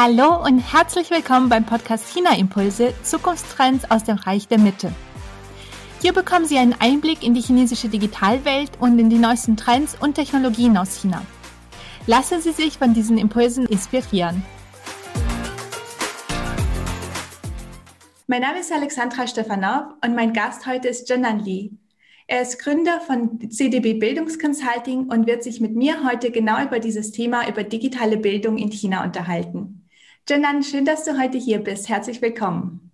Hallo und herzlich willkommen beim Podcast China Impulse Zukunftstrends aus dem Reich der Mitte. Hier bekommen Sie einen Einblick in die chinesische Digitalwelt und in die neuesten Trends und Technologien aus China. Lassen Sie sich von diesen Impulsen inspirieren. Mein Name ist Alexandra Stefanov und mein Gast heute ist Janan Li. Er ist Gründer von CDB Bildungsconsulting und wird sich mit mir heute genau über dieses Thema, über digitale Bildung in China unterhalten. Janan, schön, dass du heute hier bist. Herzlich willkommen.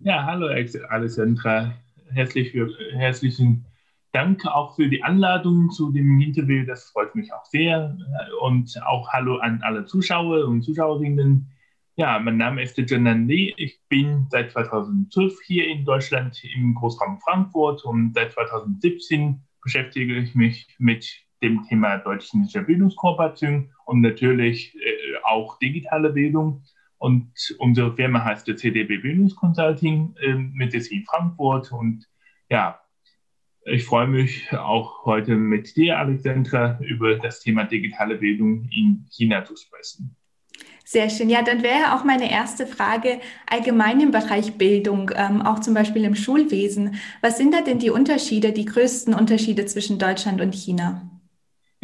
Ja, hallo Alessandra. Herzlich, herzlichen Dank auch für die Einladung zu dem Interview. Das freut mich auch sehr. Und auch hallo an alle Zuschauer und Zuschauerinnen. Ja, mein Name ist Janan Lee. Ich bin seit 2012 hier in Deutschland im Großraum Frankfurt und seit 2017 beschäftige ich mich mit dem Thema deutsch-chinesischer Bildungskooperation und natürlich äh, auch digitale Bildung. Und unsere Firma heißt der CDB Bildungsconsulting äh, mit Sitz in Frankfurt. Und ja, ich freue mich auch heute mit dir, Alexandra, über das Thema digitale Bildung in China zu sprechen. Sehr schön. Ja, dann wäre auch meine erste Frage allgemein im Bereich Bildung, ähm, auch zum Beispiel im Schulwesen. Was sind da denn die Unterschiede, die größten Unterschiede zwischen Deutschland und China?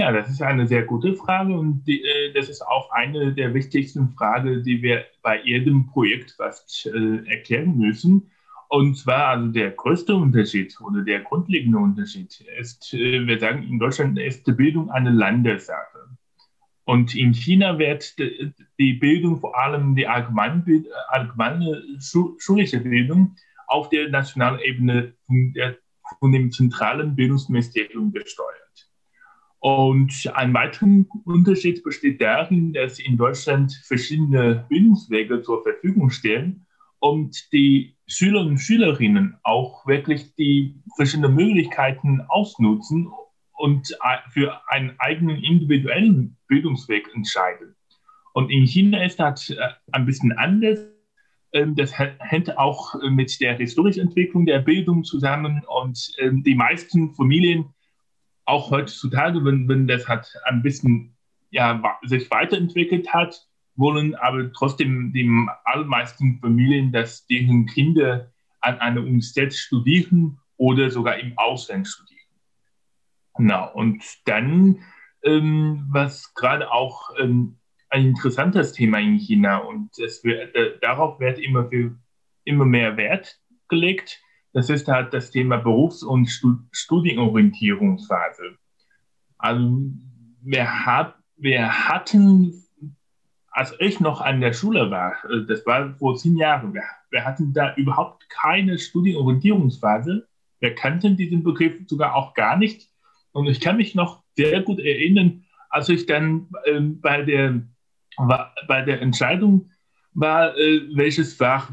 Ja, das ist eine sehr gute Frage und die, äh, das ist auch eine der wichtigsten Fragen, die wir bei jedem Projekt fast äh, erklären müssen. Und zwar also der größte Unterschied oder der grundlegende Unterschied ist, äh, wir sagen in Deutschland ist die Bildung eine Landessache. Und in China wird die Bildung, vor allem die allgemeine, allgemeine schulische Bildung, auf der nationalen Ebene von, der, von dem zentralen Bildungsministerium gesteuert. Und ein weiterer Unterschied besteht darin, dass in Deutschland verschiedene Bildungswege zur Verfügung stehen und die Schüler und Schülerinnen auch wirklich die verschiedenen Möglichkeiten ausnutzen und für einen eigenen individuellen Bildungsweg entscheiden. Und in China ist das äh, ein bisschen anders. Ähm, das hängt auch mit der historischen Entwicklung der Bildung zusammen und ähm, die meisten Familien auch heutzutage, wenn, wenn das hat ein bisschen ja, sich weiterentwickelt hat, wollen aber trotzdem die allermeisten Familien, dass deren Kinder an einer Universität studieren oder sogar im Ausland studieren. Genau. Und dann, ähm, was gerade auch ähm, ein interessantes Thema in China und es wird, äh, darauf wird immer, viel, immer mehr Wert gelegt, das ist halt das Thema Berufs- und Studienorientierungsphase. Also wir, hat, wir hatten, als ich noch an der Schule war, äh, das war vor zehn Jahren, wir, wir hatten da überhaupt keine Studienorientierungsphase. Wir kannten diesen Begriff sogar auch gar nicht. Und ich kann mich noch sehr gut erinnern, als ich dann ähm, bei, der, bei der Entscheidung war, äh, welches Fach,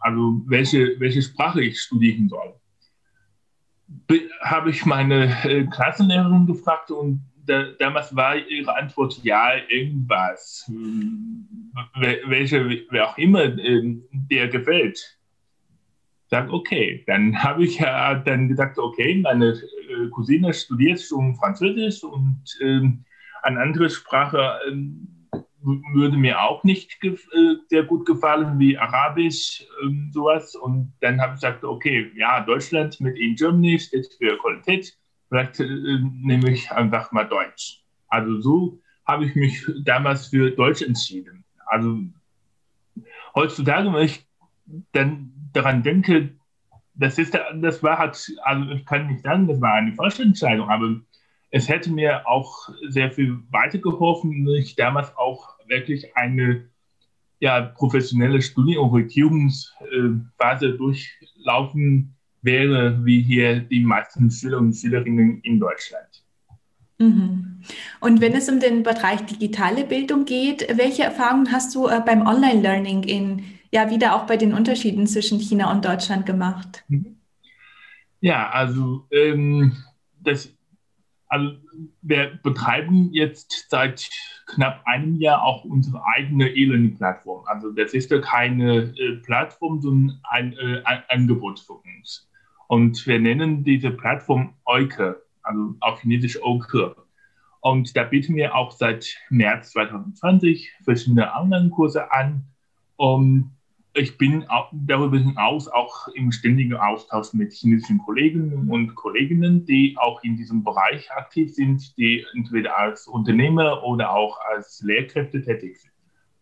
also welche, welche Sprache ich studieren soll. Habe ich meine äh, Klassenlehrerin gefragt und da, damals war ihre Antwort ja, irgendwas, hm, welche, wer auch immer äh, der gefällt. Sag, okay, dann habe ich ja dann gesagt, okay, meine äh, Cousine studiert schon Französisch und ähm, eine andere Sprache ähm, würde mir auch nicht äh, sehr gut gefallen wie Arabisch, ähm, sowas. Und dann habe ich gesagt, okay, ja, Deutschland mit in Germany steht für Qualität. Vielleicht äh, nehme ich einfach mal Deutsch. Also so habe ich mich damals für Deutsch entschieden. Also heutzutage, wenn ich dann daran denke, das ist, das war halt, also ich kann nicht sagen, das war eine falsche Entscheidung, aber es hätte mir auch sehr viel weitergeholfen, wenn ich damals auch wirklich eine ja, professionelle Studienorientierungsphase durchlaufen wäre, wie hier die meisten Schüler und Schülerinnen in Deutschland. Mhm. Und wenn es um den Bereich digitale Bildung geht, welche Erfahrungen hast du äh, beim Online-Learning in, ja, wieder auch bei den Unterschieden zwischen China und Deutschland gemacht? Mhm. Ja, also ähm, das also wir betreiben jetzt seit knapp einem Jahr auch unsere eigene E-Learning-Plattform. Also das ist ja keine äh, Plattform, sondern ein, äh, ein, Angebot für uns. Und wir nennen diese Plattform Euke, also auf Chinesisch Oke. Und da bieten wir auch seit März 2020 verschiedene Online-Kurse an. Und ich bin darüber hinaus auch im ständigen Austausch mit chinesischen Kollegen und Kolleginnen, die auch in diesem Bereich aktiv sind, die entweder als Unternehmer oder auch als Lehrkräfte tätig sind.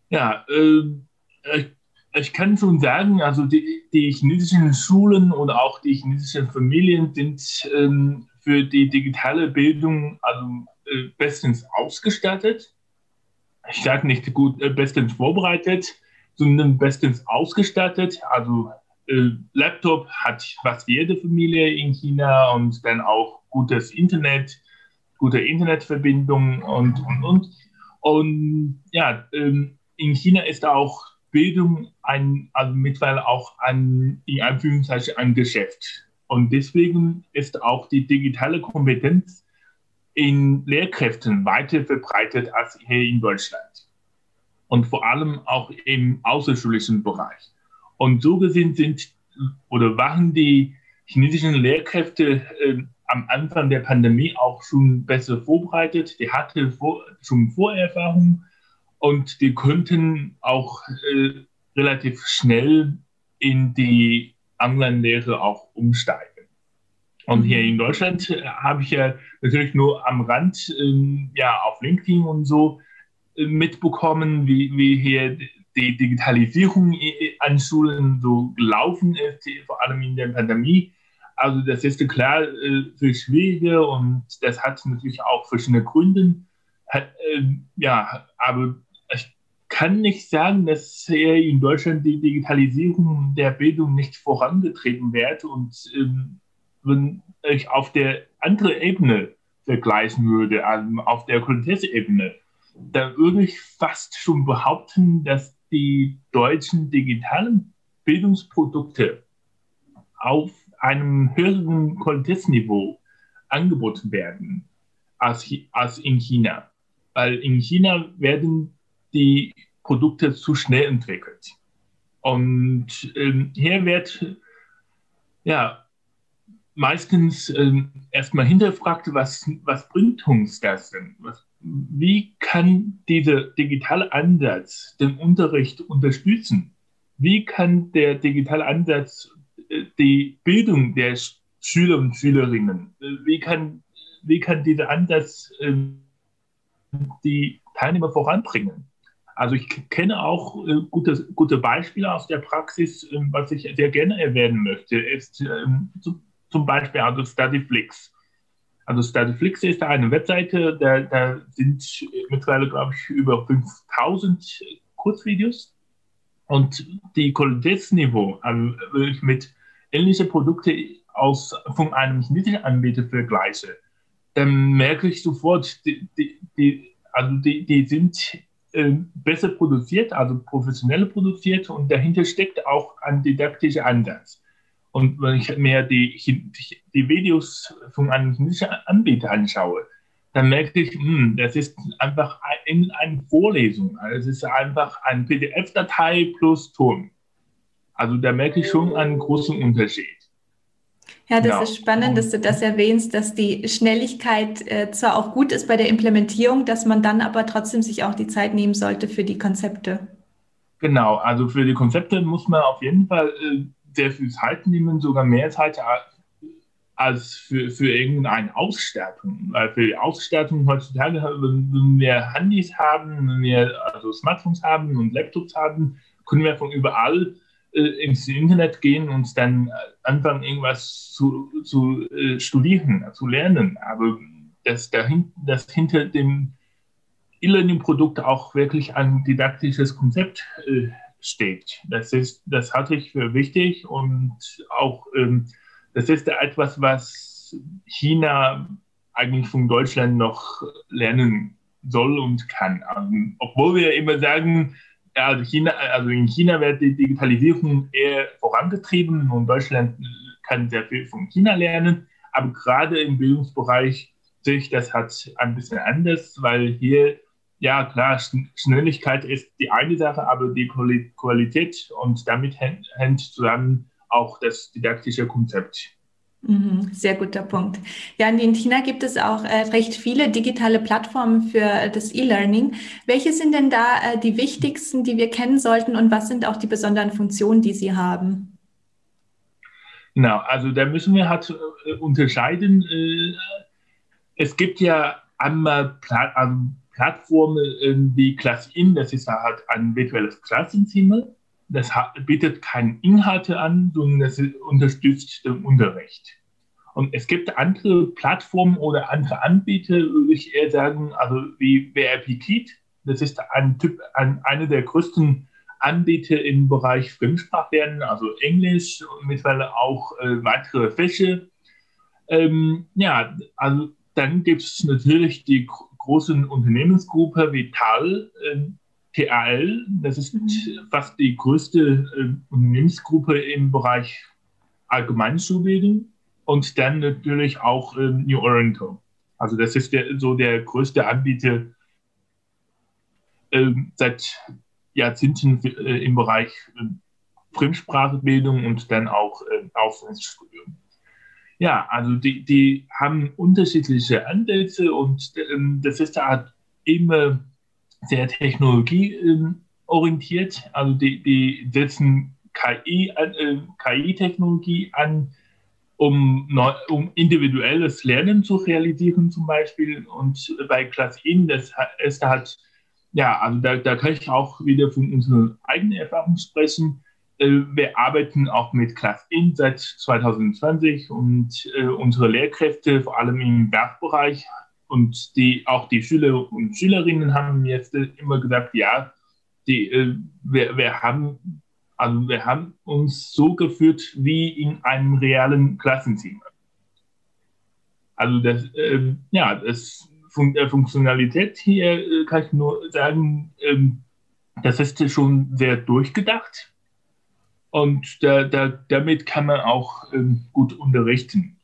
Ja, äh, ich kann schon sagen, also die, die, chinesischen Schulen oder auch die chinesischen Familien sind ähm, für die digitale Bildung also äh, bestens ausgestattet. Ich sage nicht gut äh, bestens vorbereitet, sondern bestens ausgestattet. Also äh, Laptop hat fast jede Familie in China und dann auch gutes Internet, gute Internetverbindung und und und. Und ja, ähm, in China ist auch Bildung ein, also mittlerweile auch ein, in Anführungszeichen ein Geschäft. Und deswegen ist auch die digitale Kompetenz in Lehrkräften weiter verbreitet als hier in Deutschland. Und vor allem auch im außerschulischen Bereich. Und so gesehen sind oder waren die chinesischen Lehrkräfte äh, am Anfang der Pandemie auch schon besser vorbereitet. Die hatten vor, schon Vorerfahrung und die konnten auch äh, relativ schnell in die Online-Lehre auch umsteigen. Und hier in Deutschland äh, habe ich ja natürlich nur am Rand, äh, ja, auf LinkedIn und so mitbekommen, wie, wie hier die Digitalisierung an Schulen so gelaufen ist, vor allem in der Pandemie. Also das ist klar äh, viel schwieriger und das hat natürlich auch verschiedene Gründe. Hat, äh, ja, aber kann nicht sagen, dass hier in Deutschland die Digitalisierung der Bildung nicht vorangetrieben wird. Und ähm, wenn ich auf der anderen Ebene vergleichen würde, also auf der Qualitätsebene, dann würde ich fast schon behaupten, dass die deutschen digitalen Bildungsprodukte auf einem höheren Qualitätsniveau angeboten werden als, als in China. Weil in China werden die Produkte zu schnell entwickelt. Und ähm, hier wird ja meistens ähm, erstmal hinterfragt, was, was bringt uns das denn? Was, wie kann dieser digitale Ansatz den Unterricht unterstützen? Wie kann der digitale Ansatz äh, die Bildung der Schüler und Schülerinnen, äh, wie kann, wie kann dieser Ansatz äh, die Teilnehmer voranbringen? Also ich kenne auch äh, gute, gute Beispiele aus der Praxis, äh, was ich sehr gerne erwähnen möchte, ist ähm, zu, zum Beispiel also Studyflix. Also Studyflix ist eine Webseite, da, da sind mittlerweile, glaube ich, über 5000 Kurzvideos. Und die Qualitätsniveau, also wenn ich mit ähnlichen Produkten aus, von einem chinesischen Anbieter vergleiche, dann merke ich sofort, die, die, die also die, die sind ähm, besser produziert, also professionell produziert und dahinter steckt auch ein didaktischer Ansatz. Und wenn ich mir die, die Videos von einem chinesischen Anbieter anschaue, dann merke ich, hm, das ist einfach in eine Vorlesung. Also es ist einfach eine PDF-Datei plus Ton. Also da merke ich schon einen großen Unterschied. Ja, das ja. ist spannend, dass du das erwähnst, dass die Schnelligkeit äh, zwar auch gut ist bei der Implementierung, dass man dann aber trotzdem sich auch die Zeit nehmen sollte für die Konzepte. Genau, also für die Konzepte muss man auf jeden Fall äh, viel Zeit nehmen, sogar mehr Zeit als für, für irgendeine Ausstattung. Weil für die Ausstattung heutzutage, wenn, wir Handys haben, wenn wir also Smartphones haben und Laptops haben, können wir von überall äh, ins Internet gehen und dann anfangen, irgendwas zu, zu äh, studieren, zu lernen. Aber dass, dahin, dass hinter dem E-Learning-Produkt auch wirklich ein didaktisches Konzept äh, steht. Das, ist, das halte ich für wichtig und auch ähm, das ist etwas, was China eigentlich von Deutschland noch lernen soll und kann. Also, obwohl wir immer sagen, also, China, also in China wird die Digitalisierung eher vorangetrieben und Deutschland kann sehr viel von China lernen. Aber gerade im Bildungsbereich sehe ich das halt ein bisschen anders, weil hier, ja klar, Schnelligkeit ist die eine Sache, aber die Qualität und damit hängt zusammen auch das didaktische Konzept. Mhm, sehr guter Punkt. Ja, in China gibt es auch äh, recht viele digitale Plattformen für äh, das E-Learning. Welche sind denn da äh, die wichtigsten, die wir kennen sollten und was sind auch die besonderen Funktionen, die sie haben? Genau, also da müssen wir halt unterscheiden. Es gibt ja einmal Pla also Plattformen äh, wie ClassIn, das ist halt ein virtuelles Klassenzimmer das bietet keine Inhalte an, sondern es unterstützt den Unterricht. Und es gibt andere Plattformen oder andere Anbieter, würde ich eher sagen, also wie WRP Das ist ein Typ, ein, einer der größten Anbieter im Bereich Fremdsprachlernen, also Englisch und mittlerweile auch äh, weitere Fächer. Ähm, ja, also dann gibt es natürlich die großen Unternehmensgruppe wie TAL, äh, TAL, das ist mhm. fast die größte äh, Unternehmensgruppe im Bereich Allgemeinschulbildung und dann natürlich auch äh, New Oriental. Also das ist der, so der größte Anbieter seit Jahrzehnten äh, im Bereich Fremdsprachebildung und dann auch äh, Auslandsstudium. Ja, also die, die haben unterschiedliche Ansätze und ähm, das ist halt immer sehr technologieorientiert. Also die, die setzen KI, äh, KI-Technologie an, um, neu, um individuelles Lernen zu realisieren zum Beispiel. Und bei Class In, das ist halt, ja, also da, da kann ich auch wieder von unserer eigenen Erfahrung sprechen. Äh, wir arbeiten auch mit Class In seit 2020 und äh, unsere Lehrkräfte, vor allem im Werkbereich, und die, auch die Schüler und Schülerinnen haben jetzt immer gesagt, ja, die, äh, wir, wir, haben, also wir haben uns so geführt wie in einem realen Klassenzimmer. Also das, äh, ja, das der Funktionalität hier kann ich nur sagen, ähm, das ist schon sehr durchgedacht und da, da, damit kann man auch ähm, gut unterrichten.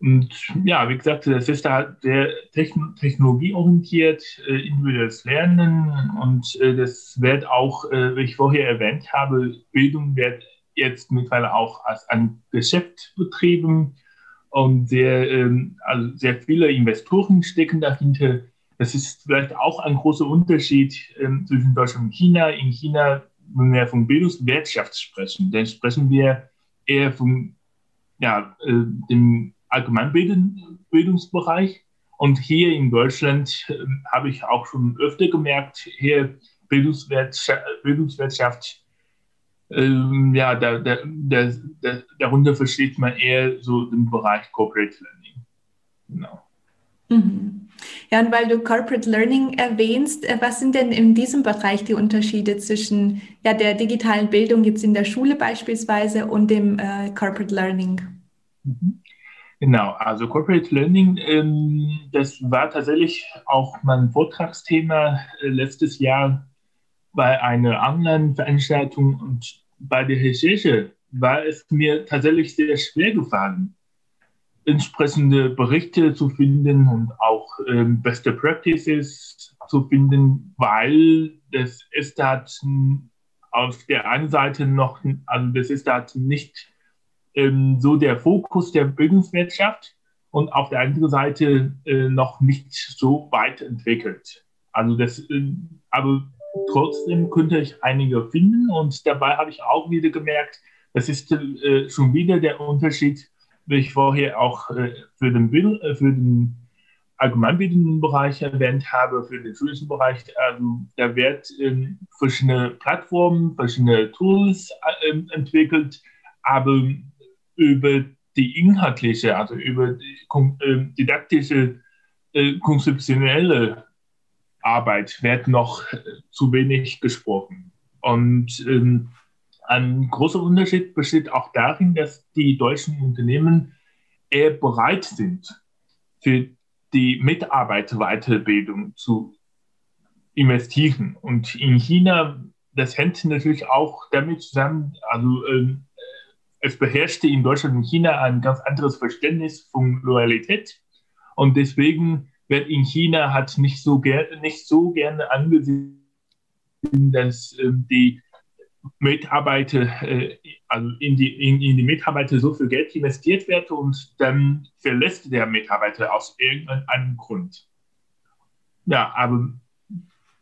Und ja, wie gesagt, das ist da sehr technologieorientiert, äh, individuelles Lernen und äh, das wird auch, äh, wie ich vorher erwähnt habe, Bildung wird jetzt mittlerweile auch als ein Geschäft betrieben und sehr, ähm, also sehr viele Investoren stecken dahinter. Das ist vielleicht auch ein großer Unterschied ähm, zwischen Deutschland und China. In China, wenn wir von Bildungswirtschaft sprechen, dann sprechen wir eher von ja, äh, dem Allgemeinbildungsbereich. Und hier in Deutschland äh, habe ich auch schon öfter gemerkt, hier Bildungswirtschaft, Bildungswirtschaft ähm, ja, da, da, da, darunter versteht man eher so den Bereich Corporate Learning. Genau. Mhm. Ja, und weil du Corporate Learning erwähnst, äh, was sind denn in diesem Bereich die Unterschiede zwischen ja, der digitalen Bildung jetzt in der Schule beispielsweise und dem äh, Corporate Learning? Mhm. Genau, also Corporate Learning, ähm, das war tatsächlich auch mein Vortragsthema äh, letztes Jahr bei einer Online-Veranstaltung und bei der Recherche war es mir tatsächlich sehr schwer gefallen, entsprechende Berichte zu finden und auch ähm, beste Practices zu finden, weil das ist halt auf der einen Seite noch, also das ist halt nicht ähm, so der Fokus der Bildungswirtschaft und auf der anderen Seite äh, noch nicht so weit entwickelt. Also das, äh, aber trotzdem könnte ich einige finden und dabei habe ich auch wieder gemerkt, das ist äh, schon wieder der Unterschied, ich vorher auch äh, für den, äh, für den allgemeinbildenden Bereich erwähnt habe, für den schulischen Bereich. Also da wird ähm, verschiedene Plattformen, verschiedene Tools äh, entwickelt, aber über die inhaltliche, also über die didaktische, konzeptionelle Arbeit wird noch zu wenig gesprochen. Und ähm, ein großer Unterschied besteht auch darin, dass die deutschen Unternehmen eher bereit sind, für die Mitarbeiterweiterbildung zu investieren. Und in China, das hängt natürlich auch damit zusammen, also ähm, es beherrschte in Deutschland und China ein ganz anderes Verständnis von Loyalität. Und deswegen wird in China hat nicht so, nicht so gerne angesehen, dass äh, die Mitarbeiter, äh, also in die, in, in, die Mitarbeiter so viel Geld investiert wird und dann verlässt der Mitarbeiter aus irgendeinem Grund. Ja, aber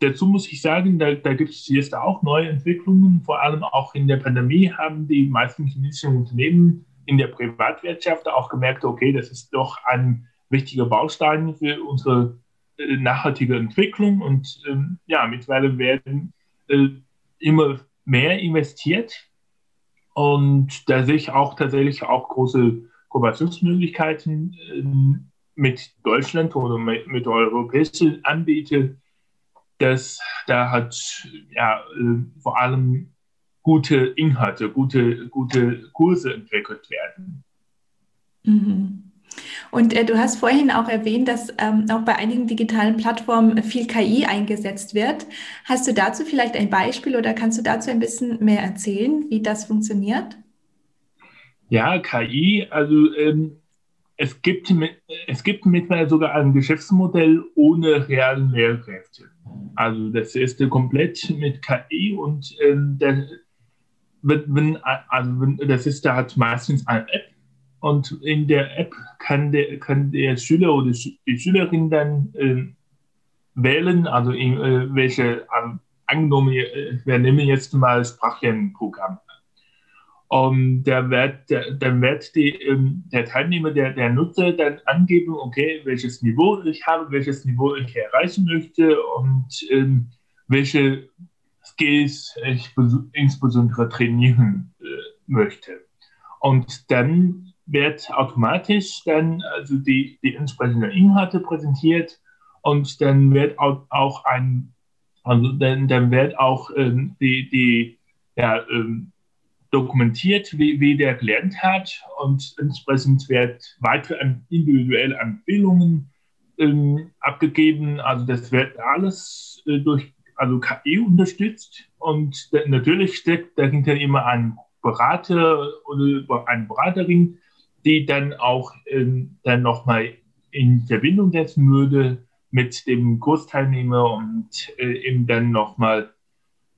dazu muss ich sagen, da, da gibt es jetzt auch neue Entwicklungen, vor allem auch in der Pandemie haben die meisten chinesischen Unternehmen in der Privatwirtschaft auch gemerkt, okay, das ist doch ein wichtiger Baustein für unsere äh, nachhaltige Entwicklung und ähm, ja, mittlerweile werden äh, immer mehr investiert und da sehe ich auch tatsächlich auch große Kooperationsmöglichkeiten äh, mit Deutschland oder mit, europäischen Anbietern, dass da hat ja äh, vor allem gute Inhalte, gute, gute Kurse entwickelt werden. Mhm. Und äh, du hast vorhin auch erwähnt, dass ähm, auch bei einigen digitalen Plattformen viel KI eingesetzt wird. Hast du dazu vielleicht ein Beispiel oder kannst du dazu ein bisschen mehr erzählen, wie das funktioniert? Ja, KI, also ähm, es, gibt, es gibt mittlerweile sogar ein Geschäftsmodell ohne realen Lehrkräfte. Also das ist komplett mit KI und ähm, der, wenn, also das ist da hat meistens eine App und in der App kann der, kann der Schüler oder die Schülerin dann äh, wählen, also in, äh, welche, äh, angenommen, wir nehmen jetzt mal Sprachlernprogramm. Und der wird, der, dann wird die, ähm, der Teilnehmer, der, der Nutzer dann angeben, okay, welches Niveau ich habe, welches Niveau ich erreichen möchte und ähm, welche Skills ich insbesondere trainieren äh, möchte. Und dann wird automatisch dann also die, die entsprechenden Inhalte präsentiert und dann wird auch, ein, also dann, dann wird auch ähm, die, die ja, ähm, dokumentiert, wie, wie der gelernt hat und entsprechend wird weitere individuelle Empfehlungen ähm, abgegeben. Also das wird alles äh, durch also KI unterstützt und natürlich steckt dahinter immer ein Berater oder eine Beraterin, die dann auch ähm, dann nochmal in Verbindung setzen würde mit dem Kursteilnehmer und äh, ihm dann nochmal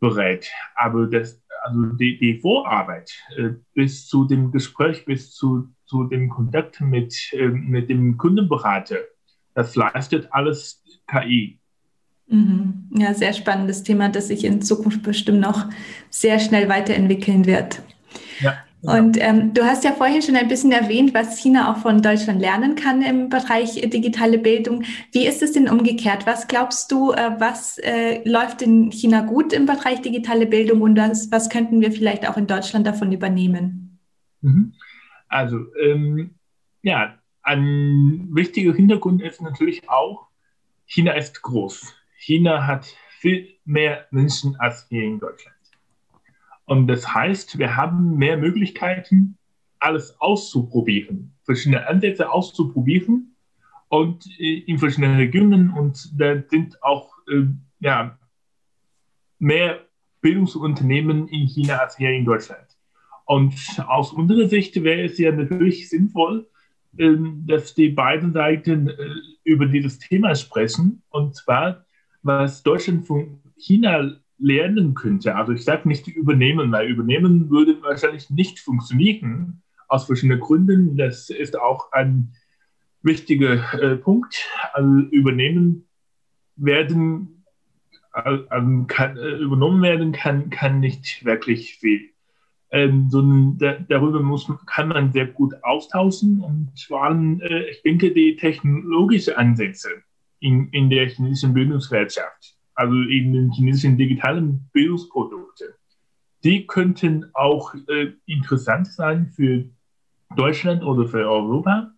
berät. Aber das, also die, die Vorarbeit äh, bis zu dem Gespräch, bis zu, zu dem Kontakt mit, äh, mit dem Kundenberater, das leistet alles KI. Mhm. Ja, sehr spannendes Thema, das sich in Zukunft bestimmt noch sehr schnell weiterentwickeln wird. Und ähm, du hast ja vorhin schon ein bisschen erwähnt, was China auch von Deutschland lernen kann im Bereich digitale Bildung. Wie ist es denn umgekehrt? Was glaubst du, äh, was äh, läuft in China gut im Bereich digitale Bildung und das, was könnten wir vielleicht auch in Deutschland davon übernehmen? Mhm. Also, ähm, ja, ein wichtiger Hintergrund ist natürlich auch, China ist groß. China hat viel mehr Menschen als hier in Deutschland. Und das heißt, wir haben mehr Möglichkeiten, alles auszuprobieren, verschiedene Ansätze auszuprobieren und äh, in verschiedenen Regionen. Und da sind auch äh, ja, mehr Bildungsunternehmen in China als hier in Deutschland. Und aus unserer Sicht wäre es ja natürlich sinnvoll, äh, dass die beiden Seiten äh, über dieses Thema sprechen. Und zwar, was Deutschland von China lernen könnte. Also ich sage nicht übernehmen, weil übernehmen würde wahrscheinlich nicht funktionieren, aus verschiedenen Gründen. Das ist auch ein wichtiger äh, Punkt. Also übernehmen werden, also kann, äh, übernommen werden kann, kann nicht wirklich viel. Ähm, sondern da, darüber muss, kann man sehr gut austauschen und vor allem, äh, ich denke, die technologischen Ansätze in, in der chinesischen Bildungswirtschaft also eben den chinesischen digitalen Bildungsprodukte, die könnten auch äh, interessant sein für Deutschland oder für Europa,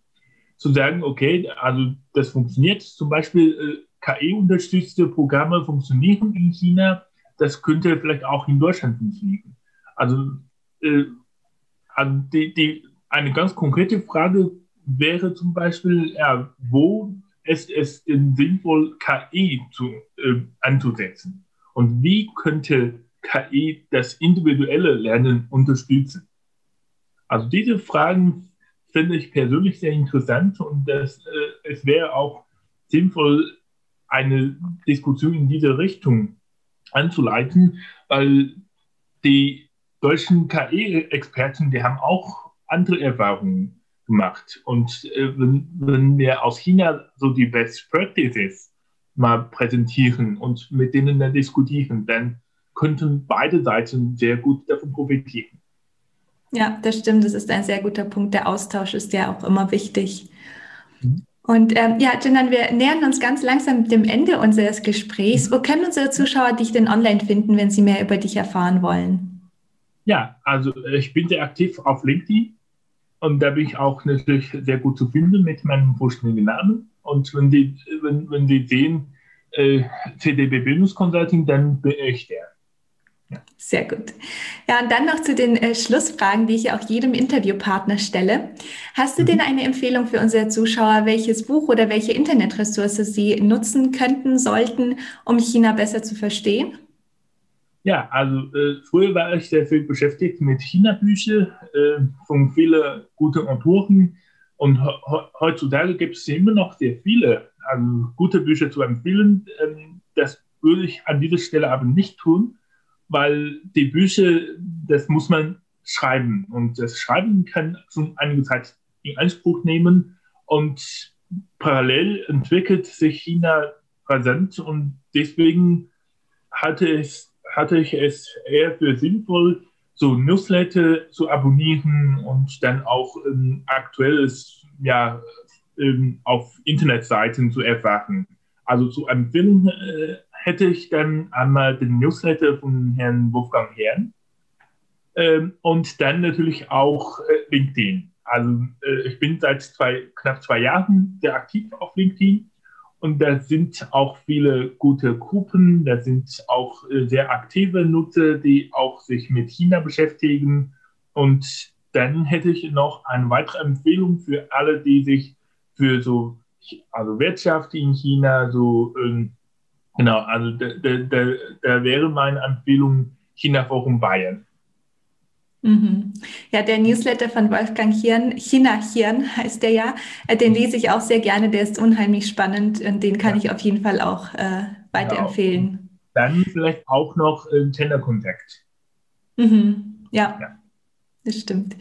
zu sagen, okay, also das funktioniert, zum Beispiel äh, KI-unterstützte Programme funktionieren in China, das könnte vielleicht auch in Deutschland funktionieren. Also, äh, also die, die, eine ganz konkrete Frage wäre zum Beispiel, ja, wo ist es denn sinnvoll, KI zu, äh, anzusetzen? Und wie könnte KI das individuelle Lernen unterstützen? Also diese Fragen finde ich persönlich sehr interessant und das, äh, es wäre auch sinnvoll, eine Diskussion in diese Richtung anzuleiten, weil die deutschen KI-Experten, die haben auch andere Erfahrungen gemacht. Und äh, wenn, wenn wir aus China so die Best Practices mal präsentieren und mit denen dann diskutieren, dann könnten beide Seiten sehr gut davon profitieren. Ja, das stimmt. Das ist ein sehr guter Punkt. Der Austausch ist ja auch immer wichtig. Mhm. Und ähm, ja, Jinan, wir nähern uns ganz langsam dem Ende unseres Gesprächs. Wo können unsere Zuschauer dich denn online finden, wenn sie mehr über dich erfahren wollen? Ja, also äh, ich bin sehr aktiv auf LinkedIn und da bin ich auch natürlich sehr gut zu finden mit meinem vollständigen Namen. Und wenn Sie, wenn, wenn Sie sehen, äh, CDB Bildungsconsulting, dann bin ich der. Sehr gut. Ja, und dann noch zu den äh, Schlussfragen, die ich auch jedem Interviewpartner stelle. Hast du mhm. denn eine Empfehlung für unsere Zuschauer, welches Buch oder welche Internetressource sie nutzen könnten, sollten, um China besser zu verstehen? Ja, also äh, früher war ich sehr viel beschäftigt mit China-Büchern äh, von vielen guten Autoren. Und heutzutage gibt es immer noch sehr viele also, gute Bücher zu empfehlen. Ähm, das würde ich an dieser Stelle aber nicht tun weil die Bücher, das muss man schreiben. Und das Schreiben kann schon einige Zeit in Anspruch nehmen. Und parallel entwickelt sich China rasant. Und deswegen hatte ich, hatte ich es eher für sinnvoll, so Newsletter zu abonnieren und dann auch ähm, aktuelles ja, ähm, auf Internetseiten zu erfahren. Also zu empfehlen äh, hätte ich dann einmal den Newsletter von Herrn Wolfgang Herrn ähm, und dann natürlich auch äh, LinkedIn. Also äh, ich bin seit zwei, knapp zwei Jahren sehr aktiv auf LinkedIn und da sind auch viele gute Gruppen, da sind auch äh, sehr aktive Nutzer, die auch sich mit China beschäftigen. Und dann hätte ich noch eine weitere Empfehlung für alle, die sich für so also Wirtschaft in China, so ähm, Genau, also da, da, da wäre meine Empfehlung China Forum Bayern. Mhm. Ja, der Newsletter von Wolfgang Hirn, China Hirn heißt der ja, äh, den lese ich auch sehr gerne, der ist unheimlich spannend und den kann ja. ich auf jeden Fall auch äh, weiterempfehlen. Genau. Dann vielleicht auch noch äh, Tender Contact. Mhm. Ja, ja, das stimmt.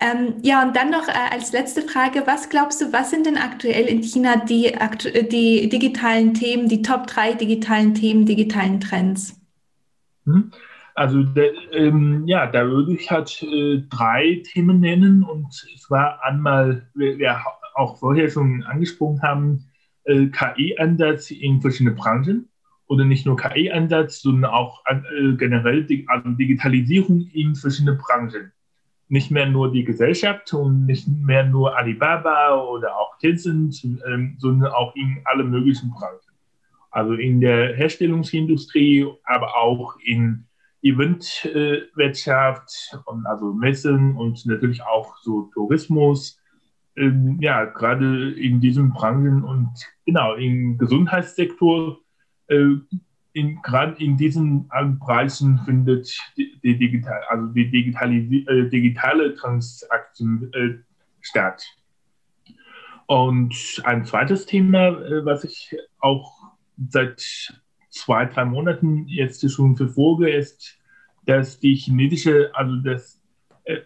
Ähm, ja, und dann noch äh, als letzte Frage, was glaubst du, was sind denn aktuell in China die, aktu die digitalen Themen, die Top 3 digitalen Themen, digitalen Trends? Hm? Also der, ähm, ja, da würde ich halt äh, drei Themen nennen und zwar einmal, wir, wir auch vorher schon angesprochen haben, äh, KI-Ansatz in verschiedene Branchen oder nicht nur KI-Ansatz, sondern auch äh, generell die, also Digitalisierung in verschiedene Branchen nicht mehr nur die Gesellschaft und nicht mehr nur Alibaba oder auch Tencent, ähm, sondern auch in alle möglichen Branchen. Also in der Herstellungsindustrie, aber auch in Eventwirtschaft und also Messen und natürlich auch so Tourismus. Ähm, ja, gerade in diesen Branchen und genau im Gesundheitssektor äh, in, gerade in diesen Bereichen findet die, die, digital, also die digitale, äh, digitale Transaktion äh, statt. Und ein zweites Thema, äh, was ich auch seit zwei, drei Monaten jetzt schon verfolge, ist, dass die chinesische, also das äh,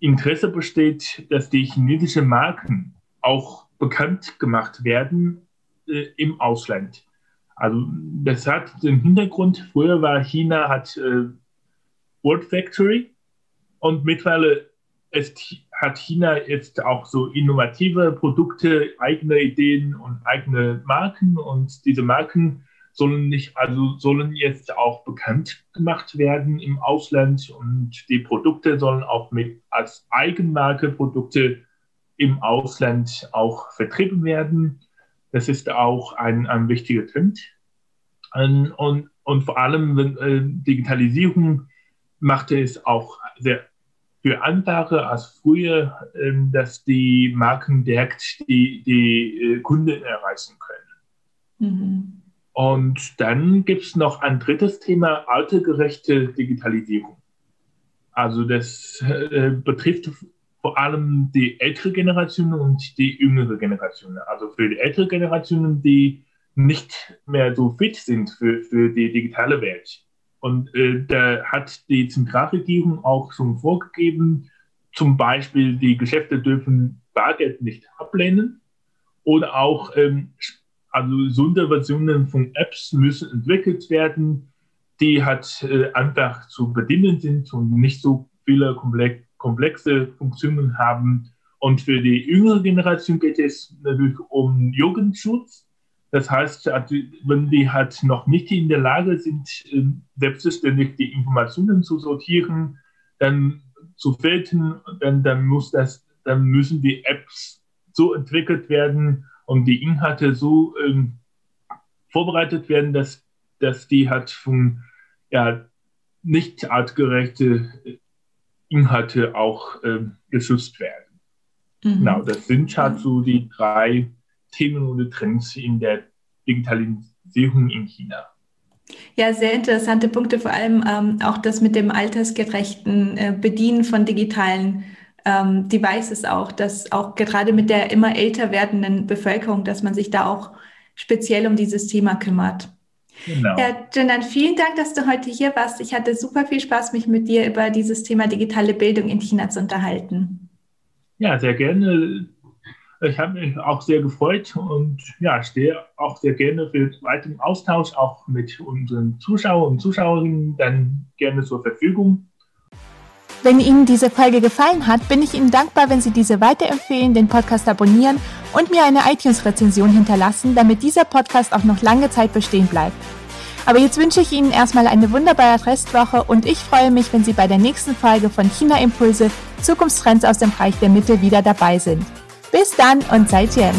Interesse besteht, dass die chinesischen Marken auch bekannt gemacht werden äh, im Ausland. Also das hat den Hintergrund, früher war China hat äh, World Factory und mittlerweile ist, hat China jetzt auch so innovative Produkte, eigene Ideen und eigene Marken und diese Marken sollen nicht, also sollen jetzt auch bekannt gemacht werden im Ausland und die Produkte sollen auch mit als Eigenmarke Produkte im Ausland auch vertrieben werden. Das ist auch ein, ein wichtiger Trend. Und, und, und vor allem wenn, äh, Digitalisierung machte es auch sehr für andere als früher, äh, dass die Marken direkt die, die äh, Kunden erreichen können. Mhm. Und dann gibt es noch ein drittes Thema, altergerechte Digitalisierung. Also das äh, betrifft vor allem die ältere Generation und die jüngere Generation. Also für die ältere Generation, die nicht mehr so fit sind für, für die digitale Welt. Und äh, da hat die Zentralregierung auch schon vorgegeben, zum Beispiel die Geschäfte dürfen Bargeld nicht ablehnen oder auch ähm, also Sonderversionen von Apps müssen entwickelt werden, die halt einfach zu bedienen sind und nicht so viele komplexe Funktionen haben. Und für die jüngere Generation geht es natürlich um Jugendschutz. Das heißt, also, wenn die halt noch nicht in der Lage sind, ähm, selbstverständlich die Informationen zu sortieren, dann zu filtern, dann, dann, muss das, dann müssen die Apps so entwickelt werden und die Inhalte so ähm, vorbereitet werden, dass, dass die halt von ja, nicht artgerechte Inhalte auch ähm, geschützt werden. Mhm. Genau, das sind halt so die drei Themen und Trends in der Digitalisierung in China. Ja, sehr interessante Punkte, vor allem ähm, auch das mit dem altersgerechten äh, Bedienen von digitalen ähm, Devices auch, dass auch gerade mit der immer älter werdenden Bevölkerung, dass man sich da auch speziell um dieses Thema kümmert. Genau. Ja, Jinan, vielen Dank, dass du heute hier warst. Ich hatte super viel Spaß, mich mit dir über dieses Thema digitale Bildung in China zu unterhalten. Ja, sehr gerne. Ich habe mich auch sehr gefreut und ja, stehe auch sehr gerne für weiteren Austausch auch mit unseren Zuschauern und Zuschauerinnen dann gerne zur Verfügung. Wenn Ihnen diese Folge gefallen hat, bin ich Ihnen dankbar, wenn Sie diese weiterempfehlen, den Podcast abonnieren und mir eine iTunes-Rezension hinterlassen, damit dieser Podcast auch noch lange Zeit bestehen bleibt. Aber jetzt wünsche ich Ihnen erstmal eine wunderbare Restwoche und ich freue mich, wenn Sie bei der nächsten Folge von China Impulse Zukunftstrends aus dem Reich der Mitte wieder dabei sind. Bis dann und seid Jen.